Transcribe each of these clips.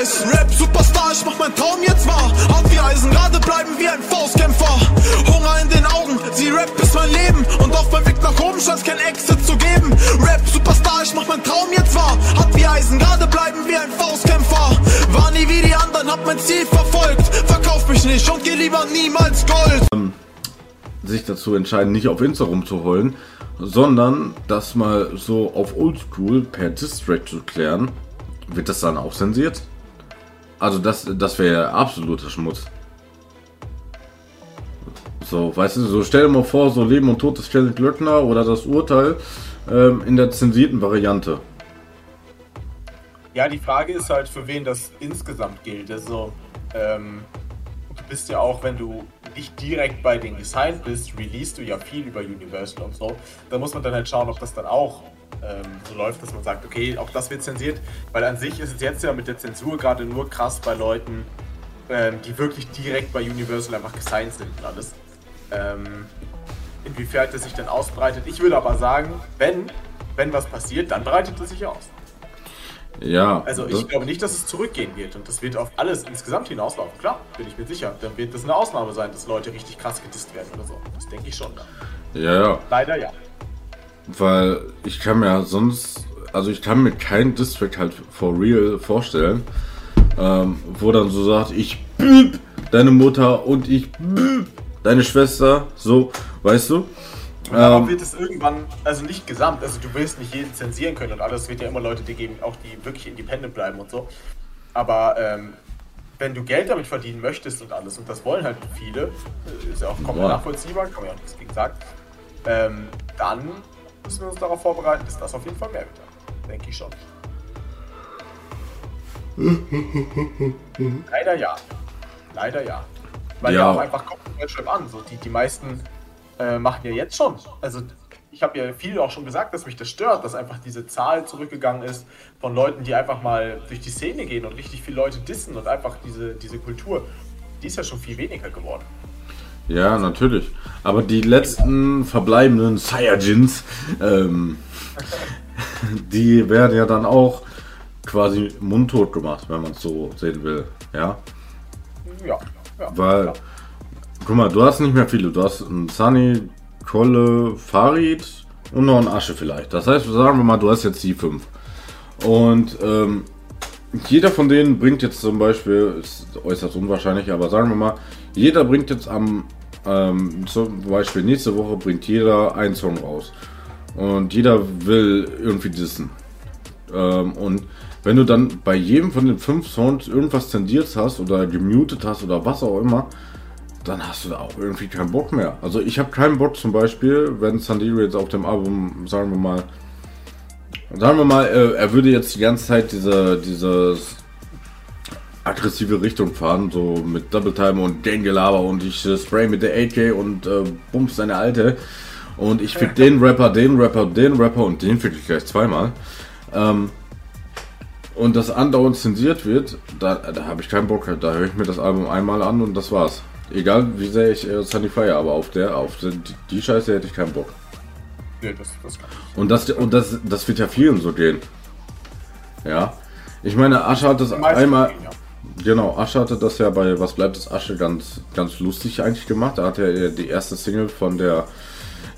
Scheiß. Rap-Superstar, ich mach mein Traum jetzt wahr. Hart wie Eisen, gerade bleiben wie ein Faustkämpfer. Hunger in den Augen, sie Rap ist mein Leben. Und auf meinem Weg nach oben scheint kein Exit zu geben. Rap-Superstar, ich mach mein Traum jetzt wahr. Hart wie Eisen, gerade bleiben wie ein Faustkämpfer. War nie wie die anderen, hab mein Ziel verfolgt. Verkauf mich nicht und geh lieber niemals Gold. Ähm, sich dazu entscheiden, nicht auf Insta rumzuholen, sondern das mal so auf Oldschool per Distrack zu klären, wird das dann auch zensiert? Also das, das wäre absoluter Schmutz. So, weißt du, so stell dir mal vor, so Leben und Tod des Kenneth Glöckner oder das Urteil ähm, in der zensierten Variante. Ja, die Frage ist halt, für wen das insgesamt gilt. Also, ähm, du bist ja auch, wenn du nicht direkt bei denen gesigned bist, release du ja viel über Universal und so. Da muss man dann halt schauen, ob das dann auch ähm, so läuft, dass man sagt, okay, auch das wird zensiert. Weil an sich ist es jetzt ja mit der Zensur gerade nur krass bei Leuten, ähm, die wirklich direkt bei Universal einfach gesigned sind und alles. Ähm, inwiefern das sich dann ausbreitet. Ich würde aber sagen, wenn, wenn was passiert, dann breitet es sich aus. Ja. Also ich glaube nicht, dass es zurückgehen wird und das wird auf alles insgesamt hinauslaufen. Klar, bin ich mir sicher. Dann wird das eine Ausnahme sein, dass Leute richtig krass gedisst werden oder so. Das denke ich schon. Ja, ja. Leider ja. Weil ich kann mir sonst, also ich kann mir kein District halt for real vorstellen, ähm, wo dann so sagt, ich büb deine Mutter und ich büb deine Schwester, so, weißt du? Aber ähm, wird es irgendwann, also nicht gesamt, also du willst nicht jeden zensieren können und alles, wird ja immer Leute geben, auch die wirklich independent bleiben und so. Aber ähm, wenn du Geld damit verdienen möchtest und alles, und das wollen halt viele, äh, ist ja auch komplett nachvollziehbar, kann man ja auch nichts gegen sagen, ähm, dann müssen wir uns darauf vorbereiten, dass das auf jeden Fall mehr wird. Denke ich schon. Leider ja. Leider ja. Weil ja, ja auch einfach kommt an. So, die, die meisten äh, machen ja jetzt schon. Also ich habe ja viel auch schon gesagt, dass mich das stört, dass einfach diese Zahl zurückgegangen ist von Leuten, die einfach mal durch die Szene gehen und richtig viele Leute dissen und einfach diese, diese Kultur, die ist ja schon viel weniger geworden. Ja, natürlich. Aber die letzten verbleibenden Saiyajins, ähm, die werden ja dann auch quasi mundtot gemacht, wenn man es so sehen will. Ja. Ja. ja Weil, ja. guck mal, du hast nicht mehr viele. Du hast einen Sunny, Kolle, Farid und noch einen Asche vielleicht. Das heißt, sagen wir mal, du hast jetzt die fünf. Und ähm, jeder von denen bringt jetzt zum Beispiel, ist äußerst unwahrscheinlich, aber sagen wir mal, jeder bringt jetzt am ähm, zum Beispiel nächste Woche bringt jeder einen Song raus. Und jeder will irgendwie dissen. Ähm, und wenn du dann bei jedem von den fünf Songs irgendwas zensiert hast oder gemutet hast oder was auch immer, dann hast du da auch irgendwie keinen Bock mehr. Also ich habe keinen Bock zum Beispiel, wenn Sandiro jetzt auf dem Album, sagen wir mal, sagen wir mal, äh, er würde jetzt die ganze Zeit diese, dieses aggressive Richtung fahren, so mit Double Time und Gangelaber und ich äh, spray mit der AK und äh, bums seine alte. Und ich fick den Rapper, den Rapper, den Rapper und den fick ich gleich zweimal. Ähm, und das andauernd zensiert wird, da, da habe ich keinen Bock. Da höre ich mir das Album einmal an und das war's. Egal wie sehr ich äh, Sunny Fire, aber auf der, auf die, die Scheiße hätte ich keinen Bock. Nee, das, das und das, und das, das wird ja vielen so gehen. Ja. Ich meine, Asche hat das einmal. Gehen, ja. Genau, Asche hatte das ja bei Was bleibt es Asche ganz, ganz lustig eigentlich gemacht. Da hat er die erste Single von der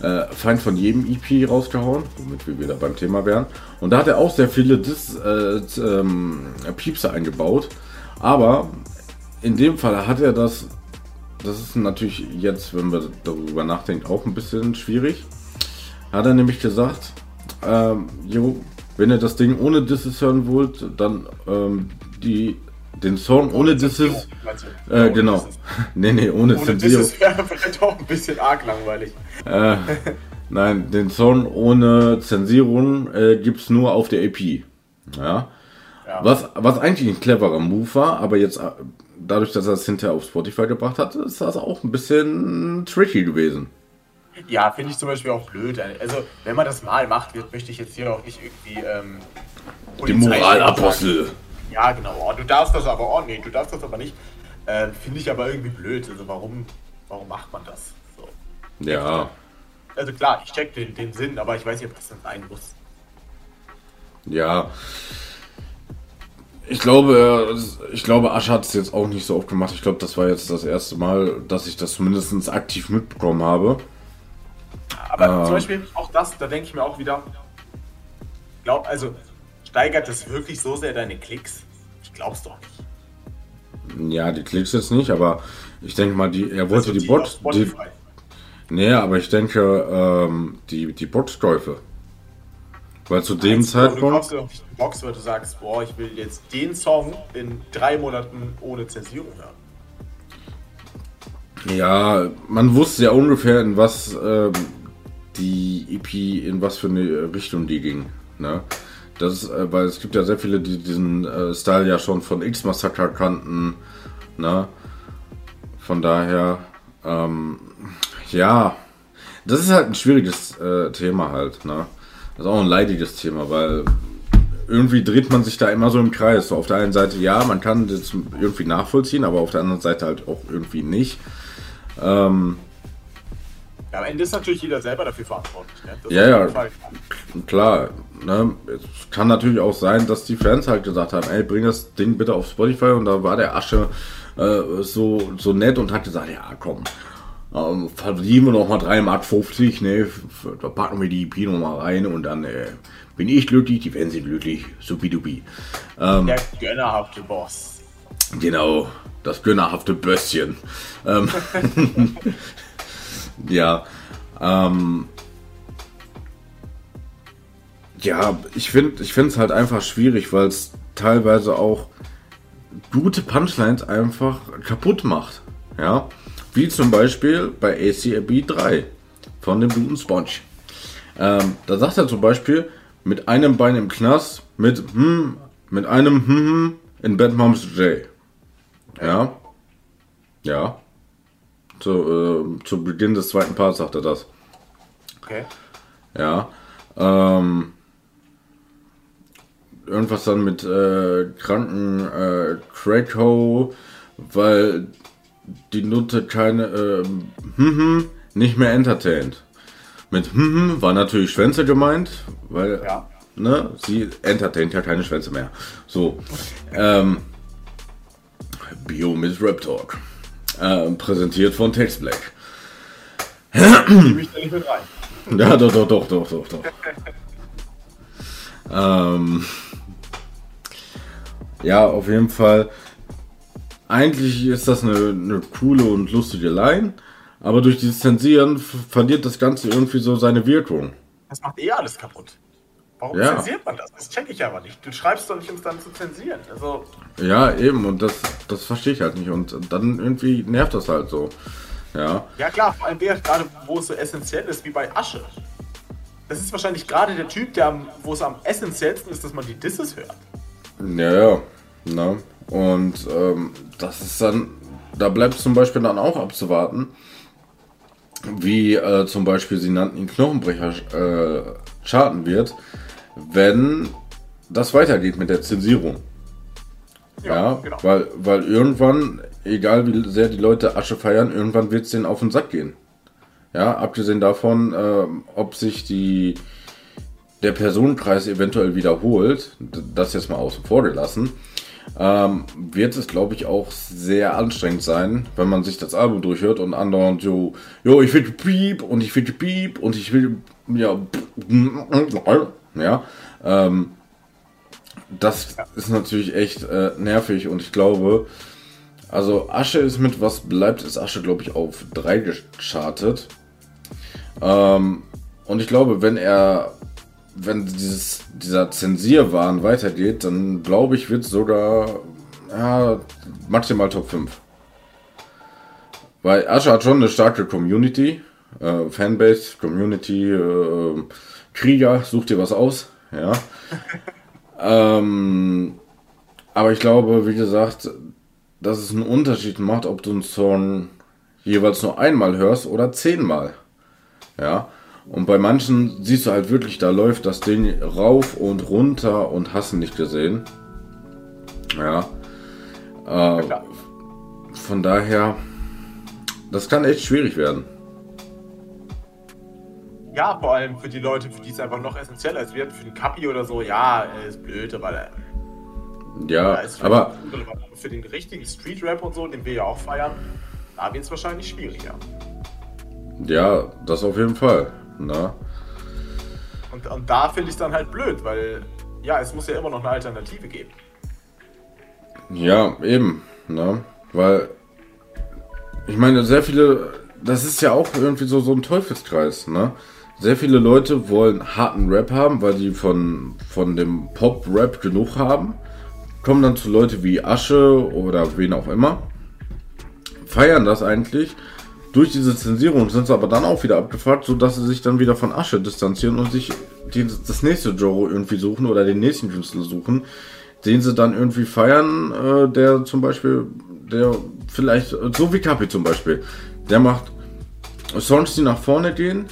äh, Feind von jedem EP rausgehauen, womit wir wieder beim Thema wären. Und da hat er auch sehr viele Dis, äh, ähm, Piepse eingebaut. Aber in dem Fall hat er das, das ist natürlich jetzt, wenn wir darüber nachdenken, auch ein bisschen schwierig. Hat er nämlich gesagt, ähm, jo, wenn ihr das Ding ohne Disses hören wollt, dann ähm, die den Song ohne Disses. Äh, genau. nee, nee, ohne, ohne Disses wäre vielleicht auch ein bisschen arg langweilig. Äh, nein, den Song ohne Zensierung äh, gibt es nur auf der EP. Ja. ja. Was, was eigentlich ein cleverer Move war, aber jetzt äh, dadurch, dass er es hinterher auf Spotify gebracht hat, ist das auch ein bisschen tricky gewesen. Ja, finde ich zum Beispiel auch blöd. Also, wenn man das mal macht, möchte ich jetzt hier auch nicht irgendwie. Ähm, Die Moralapostel. Ja, genau. Oh, du darfst das aber, oh nee, du darfst das aber nicht. Äh, Finde ich aber irgendwie blöd. Also warum, warum macht man das? So. Ja. Also klar, ich check den, den Sinn, aber ich weiß nicht, ob das dann sein muss. Ja. ich glaube, ich glaube, Asche hat es jetzt auch nicht so oft gemacht. Ich glaube, das war jetzt das erste Mal, dass ich das zumindest aktiv mitbekommen habe. Aber ähm. zum Beispiel auch das, da denke ich mir auch wieder, glaub, also steigert das wirklich so sehr deine Klicks? Ich glaub's doch nicht. Ja, die Klicks jetzt nicht, aber ich denke mal, die, er wollte also die, die Bot. Die, nee, aber ich denke, ähm, die, die Botkäufe. Weil zu dem Zeitpunkt. Du kaufst eine Box, weil du sagst, boah, ich will jetzt den Song in drei Monaten ohne Zensierung hören. Ja, man wusste ja ungefähr, in was ähm, die EP, in was für eine Richtung die ging. Ne? Das ist, äh, weil es gibt ja sehr viele, die diesen äh, Style ja schon von X-Massacre kannten. Ne? Von daher, ähm, ja, das ist halt ein schwieriges äh, Thema halt. Ne? Das ist auch ein leidiges Thema, weil irgendwie dreht man sich da immer so im Kreis. So auf der einen Seite ja, man kann das irgendwie nachvollziehen, aber auf der anderen Seite halt auch irgendwie nicht. Ähm, ja, am Ende ist natürlich jeder selber dafür verantwortlich. Ne? Ja, ja, klar. Ne? Es kann natürlich auch sein, dass die Fans halt gesagt haben, ey, bring das Ding bitte auf Spotify und da war der Asche äh, so, so nett und hat gesagt, ja, komm, ähm, verdienen wir nochmal 3,50 Mark, ne? Da packen wir die EP nochmal rein und dann äh, bin ich glücklich, die Fans sind glücklich, supidupi. Ähm, der gönnerhafte Boss. Genau, das gönnerhafte Bösschen. Ähm, ja, ähm, ja, ich finde es halt einfach schwierig, weil es teilweise auch gute Punchlines einfach kaputt macht. Ja, wie zum Beispiel bei ACAB 3 von dem guten Sponge. Ähm, da sagt er zum Beispiel, mit einem Bein im Knast, mit hm, mit einem hm, hm in Bad Moms J. Ja. Ja. Zu, äh, zu Beginn des zweiten Parts sagt er das. Okay. Ja. Ähm, irgendwas dann mit äh, kranken äh, Krakow, weil die Nutte keine äh, hm, nicht mehr entertained. Mit hm, hm war natürlich Schwänze gemeint, weil ja. ne, sie entertaint ja keine Schwänze mehr. So. Ähm, Bio mit Rap Talk. Äh, präsentiert von Tex Black. Nehme ich da nicht mit rein. Ja, doch, doch, doch, doch, doch, doch. ähm, ja, auf jeden Fall eigentlich ist das eine, eine coole und lustige Line, aber durch dieses Zensieren verliert das Ganze irgendwie so seine Wirkung. Das macht eh alles kaputt. Warum ja. zensiert man das? Das check ich aber nicht. Du schreibst doch nicht, um es dann zu zensieren. Also ja, eben, und das, das verstehe ich halt nicht. Und dann irgendwie nervt das halt so. Ja. Ja, klar, vor allem gerade, wo es so essentiell ist, wie bei Asche. Das ist wahrscheinlich gerade der Typ, der wo es am essentiellsten ist, dass man die Disses hört. Ja, ja. Na, und ähm, das ist dann, da bleibt zum Beispiel dann auch abzuwarten, wie äh, zum Beispiel sie nannten ihn Knochenbrecher äh, charten wird, wenn das weitergeht mit der Zensierung. Ja, ja genau. weil, weil irgendwann, egal wie sehr die Leute Asche feiern, irgendwann wird es denen auf den Sack gehen. Ja, abgesehen davon, äh, ob sich die, der Personenkreis eventuell wiederholt, das jetzt mal außen vor gelassen ähm, wird es, glaube ich, auch sehr anstrengend sein, wenn man sich das Album durchhört und andauernd so, jo, ich will Piep und ich will Piep und ich will, ja, ja, ähm, das ist natürlich echt äh, nervig und ich glaube, also Asche ist mit was bleibt, ist Asche, glaube ich, auf 3 gechartet. Ähm, und ich glaube, wenn er wenn dieses, dieser Zensierwahn weitergeht, dann glaube ich, wird es sogar ja, maximal Top 5. Weil Asche hat schon eine starke Community, äh, Fanbase, Community, äh, Krieger, such dir was aus, ja. ähm, aber ich glaube, wie gesagt, dass es einen Unterschied macht, ob du einen Song jeweils nur einmal hörst oder zehnmal. Ja. Und bei manchen siehst du halt wirklich, da läuft das Ding rauf und runter und hast nicht gesehen. Ja. Äh, von daher, das kann echt schwierig werden. Ja, vor allem für die Leute, für die es einfach noch essentieller ist. Wird für den Kapi oder so, ja, ist blöd, aber. Ja, ist aber für den richtigen Street-Rap und so, den wir ja auch feiern, da wird es wahrscheinlich schwieriger. ja, das auf jeden Fall. Ne? Und, und da finde ich es dann halt blöd, weil ja, es muss ja immer noch eine Alternative geben. Ja, eben. Ne? Weil, ich meine, sehr viele, das ist ja auch irgendwie so, so ein Teufelskreis. Ne? Sehr viele Leute wollen harten Rap haben, weil die von, von dem Pop-Rap genug haben. Kommen dann zu Leute wie Asche oder wen auch immer. Feiern das eigentlich. Durch diese Zensierung sind sie aber dann auch wieder abgefuckt, sodass sie sich dann wieder von Asche distanzieren und sich die, das nächste Genre irgendwie suchen oder den nächsten Künstler suchen, den sie dann irgendwie feiern, äh, der zum Beispiel, der vielleicht, so wie Kapi zum Beispiel, der macht Songs, die nach vorne gehen,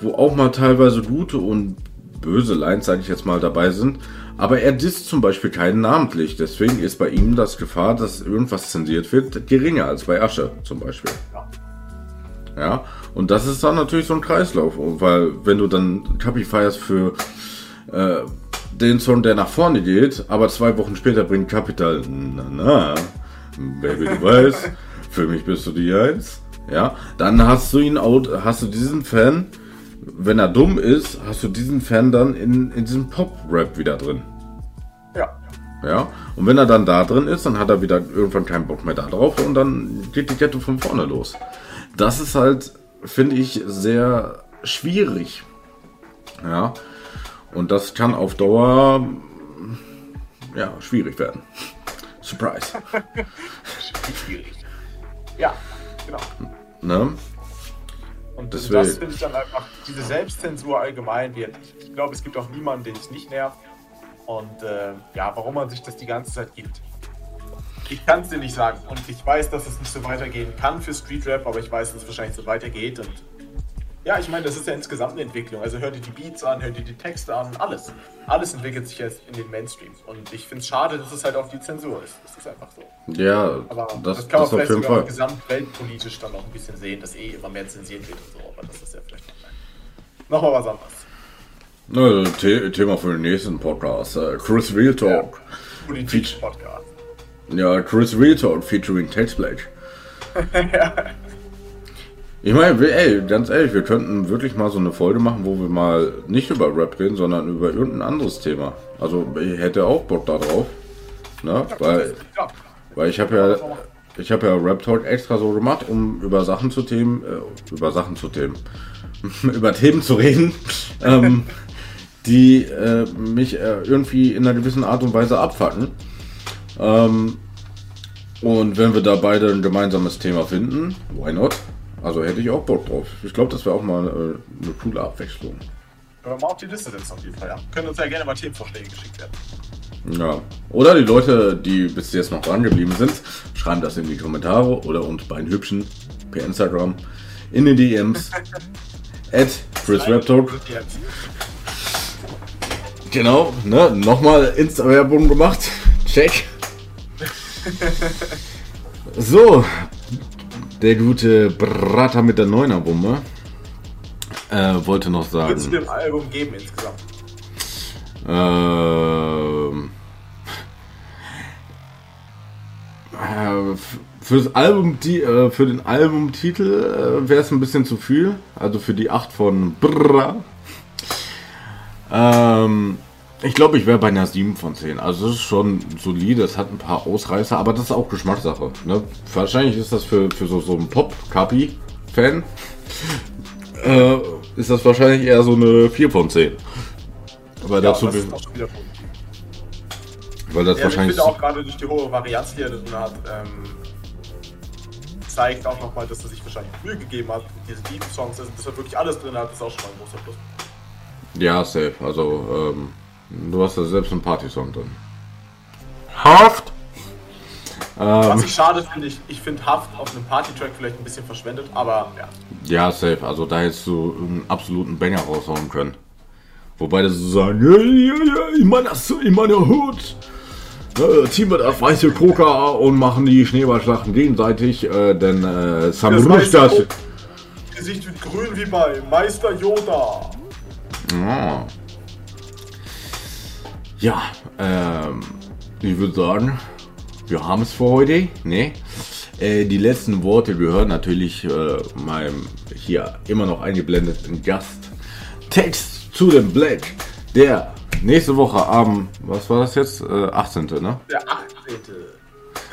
wo auch mal teilweise gute und böse Lines, sage ich jetzt mal, dabei sind. Aber er disst zum Beispiel keinen namentlich. Deswegen ist bei ihm das Gefahr, dass irgendwas zensiert wird, geringer als bei Asche zum Beispiel. Ja. Ja, und das ist dann natürlich so ein Kreislauf, weil wenn du dann Kapi feierst für äh, den Song, der nach vorne geht, aber zwei Wochen später bringt Capital, na na, Baby, du weißt, für mich bist du die Eins, ja, dann hast du ihn out, hast du diesen Fan, wenn er dumm ist, hast du diesen Fan dann in, in diesem Pop-Rap wieder drin. Ja. Ja, und wenn er dann da drin ist, dann hat er wieder irgendwann keinen Bock mehr da drauf und dann geht die Kette von vorne los. Das ist halt, finde ich, sehr schwierig. Ja, und das kann auf Dauer, ja, schwierig werden. Surprise. Schwierig. Ja, genau. Ne? Und Deswegen. das finde ich dann einfach, diese Selbstzensur allgemein wird. Ich glaube, es gibt auch niemanden, den es nicht nervt. Und äh, ja, warum man sich das die ganze Zeit gibt. Ich kann es dir nicht sagen. Und ich weiß, dass es nicht so weitergehen kann für Street Rap, aber ich weiß, dass es wahrscheinlich so weitergeht. Und ja, ich meine, das ist ja insgesamt eine Entwicklung. Also hör dir die Beats an, hör dir die Texte an, alles. Alles entwickelt sich jetzt in den Mainstream. Und ich finde es schade, dass es halt auch die Zensur ist. Das ist einfach so. Ja, Aber das, das, kann man das auf vielleicht jeden sogar gesamtweltpolitisch dann noch ein bisschen sehen, dass eh immer mehr zensiert wird und so. Aber das ist ja vielleicht noch mal was anderes. Ne, The Thema für den nächsten Podcast. Äh, Chris Real Talk. Politik-Podcast. Ja, Chris Real Talk featuring Textblade. Ich meine, ey, ganz ehrlich, wir könnten wirklich mal so eine Folge machen, wo wir mal nicht über Rap reden, sondern über irgendein anderes Thema. Also ich hätte auch Bock da drauf. Ne? Weil, weil ich habe ja, ich habe ja Rap Talk extra so gemacht, um über Sachen zu Themen, äh, über Sachen zu Themen, über Themen zu reden, ähm, die äh, mich äh, irgendwie in einer gewissen Art und Weise abfacken. Ähm, und wenn wir da beide ein gemeinsames Thema finden, why not? Also hätte ich auch Bock drauf. Ich glaube, das wäre auch mal äh, eine coole Abwechslung. Wir mal auf die Liste setzen auf jeden Fall, ja. Können uns ja gerne mal Themenvorschläge geschickt werden. Ja. Oder die Leute, die bis jetzt noch dran geblieben sind, schreiben das in die Kommentare oder uns bei den Hübschen per Instagram in den DMs. At Chris Rap Talk. Genau, ne? Nochmal Insta-Werbung gemacht. Check. So, der gute Bratter mit der Neuner-Bombe äh, wollte noch Wird es sagen. dem Album geben insgesamt? Ähm, äh, für das Album, die, äh, für den Albumtitel äh, wäre es ein bisschen zu viel. Also für die 8 von Brrra. Ähm, ich glaube, ich wäre bei einer 7 von 10. Also das ist schon solide, es hat ein paar Ausreißer, aber das ist auch Geschmackssache. Ne? Wahrscheinlich ist das für, für so, so einen Pop-Kapi-Fan, äh, ist das wahrscheinlich eher so eine 4 von 10. Aber Ja, dazu, das ist auch schon wieder weil das Ja, ich wahrscheinlich... finde auch gerade durch die hohe Varianz, die er da drin hat, ähm, zeigt auch nochmal, dass er sich wahrscheinlich Mühe gegeben hat, diese Deep Songs, also, dass er wirklich alles drin hat, ist auch schon mal ein großer Plus. Ja, safe. Also, ähm, du hast ja selbst einen Party-Song drin. Haft! Was Ähm, ich schade finde, ich, ich finde Haft auf einem Party-Track vielleicht ein bisschen verschwendet, aber ja. ja, safe. Also, da hättest du einen absoluten Banger raushauen können. Wobei das so sagen, ja, ja, ja, in meiner, in meiner Hut äh, ziehen wir das weiße Coca und machen die Schneeballschlachten gegenseitig, äh, denn äh, Sam Das das. Gesicht wird grün wie bei Meister Yoda. Ah. Ja, ähm, ich würde sagen, wir haben es für heute. Ne? Äh, die letzten Worte gehören natürlich äh, meinem hier immer noch eingeblendeten Gast. Text zu dem Black, der nächste Woche am, was war das jetzt? Äh, 18. Ne? Der 18.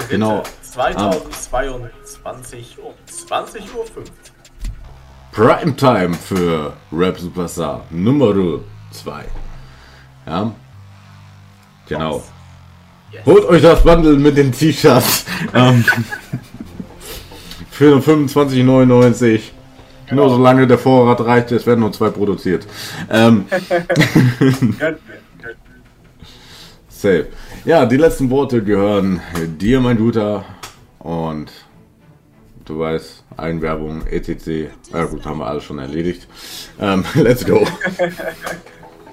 Genau. 2022 um 20.05 Uhr. Primetime für Rap Superstar Nummer 2. Ja. Genau. Yes. Holt euch das Bundle mit den T-Shirts. ähm, für nur 25,99. Nur solange der Vorrat reicht, es werden nur zwei produziert. Ähm, safe. Ja, die letzten Worte gehören dir, mein Guter. Und du weißt, Einwerbung, etc. Ja gut, haben wir alles schon erledigt. Ähm, let's go.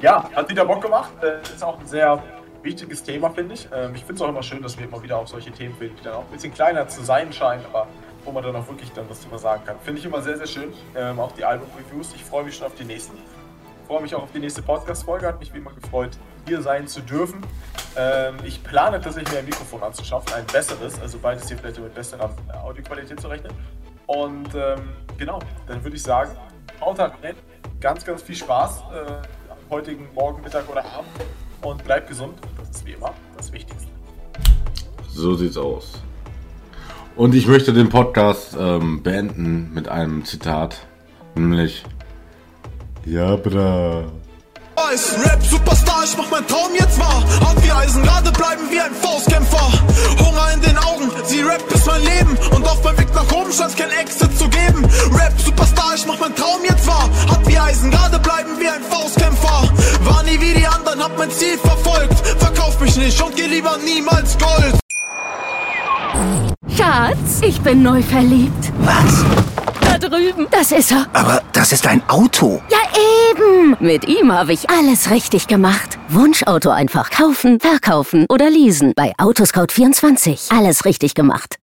Ja, hat wieder Bock gemacht. Äh, Ist auch ein sehr wichtiges Thema, finde ich. Ähm, Ich finde es auch immer schön, dass wir immer wieder auf solche Themen finden, die dann auch ein bisschen kleiner zu sein scheinen, aber wo man dann auch wirklich dann was drüber sagen kann. Finde ich immer sehr, sehr schön. Ähm, auch die Album-Reviews. Ich freue mich schon auf die nächsten. freue mich auch auf die nächste Podcast-Folge. Hat mich wie immer gefreut, hier sein zu dürfen. Ähm, ich plane tatsächlich mir ein Mikrofon anzuschaffen, ein besseres, also beides hier vielleicht mit besserer äh, Audioqualität zu rechnen. Und ähm, genau, dann würde ich sagen, haut rein. Ganz, ganz viel Spaß äh, am heutigen Morgen, Mittag oder Abend. Und bleibt gesund. Das ist wie immer das Wichtigste. So sieht's aus. Und ich möchte den Podcast ähm, beenden mit einem Zitat, nämlich Ja, bra. Weiß, Rap Superstar, ich mach mein Traum jetzt wahr. Hart wie Eisen, gerade bleiben wie ein Faustkämpfer. Hunger in den Augen, sie Rap ist mein Leben. Und auf meinem Weg nach oben scheint's kein Exit zu geben. Rap Superstar, ich mach mein Traum jetzt wahr. Hart wie Eisen, gerade bleiben wie ein Faustkämpfer. War nie wie die anderen, hab mein Ziel verfolgt. Verkauf mich nicht und geh lieber niemals Gold. Schatz, ich bin neu verliebt. Was? Da drüben. Das ist er. Aber das ist ein Auto. Ja, eben. Mit ihm habe ich alles richtig gemacht. Wunschauto einfach kaufen, verkaufen oder leasen. Bei Autoscout24. Alles richtig gemacht.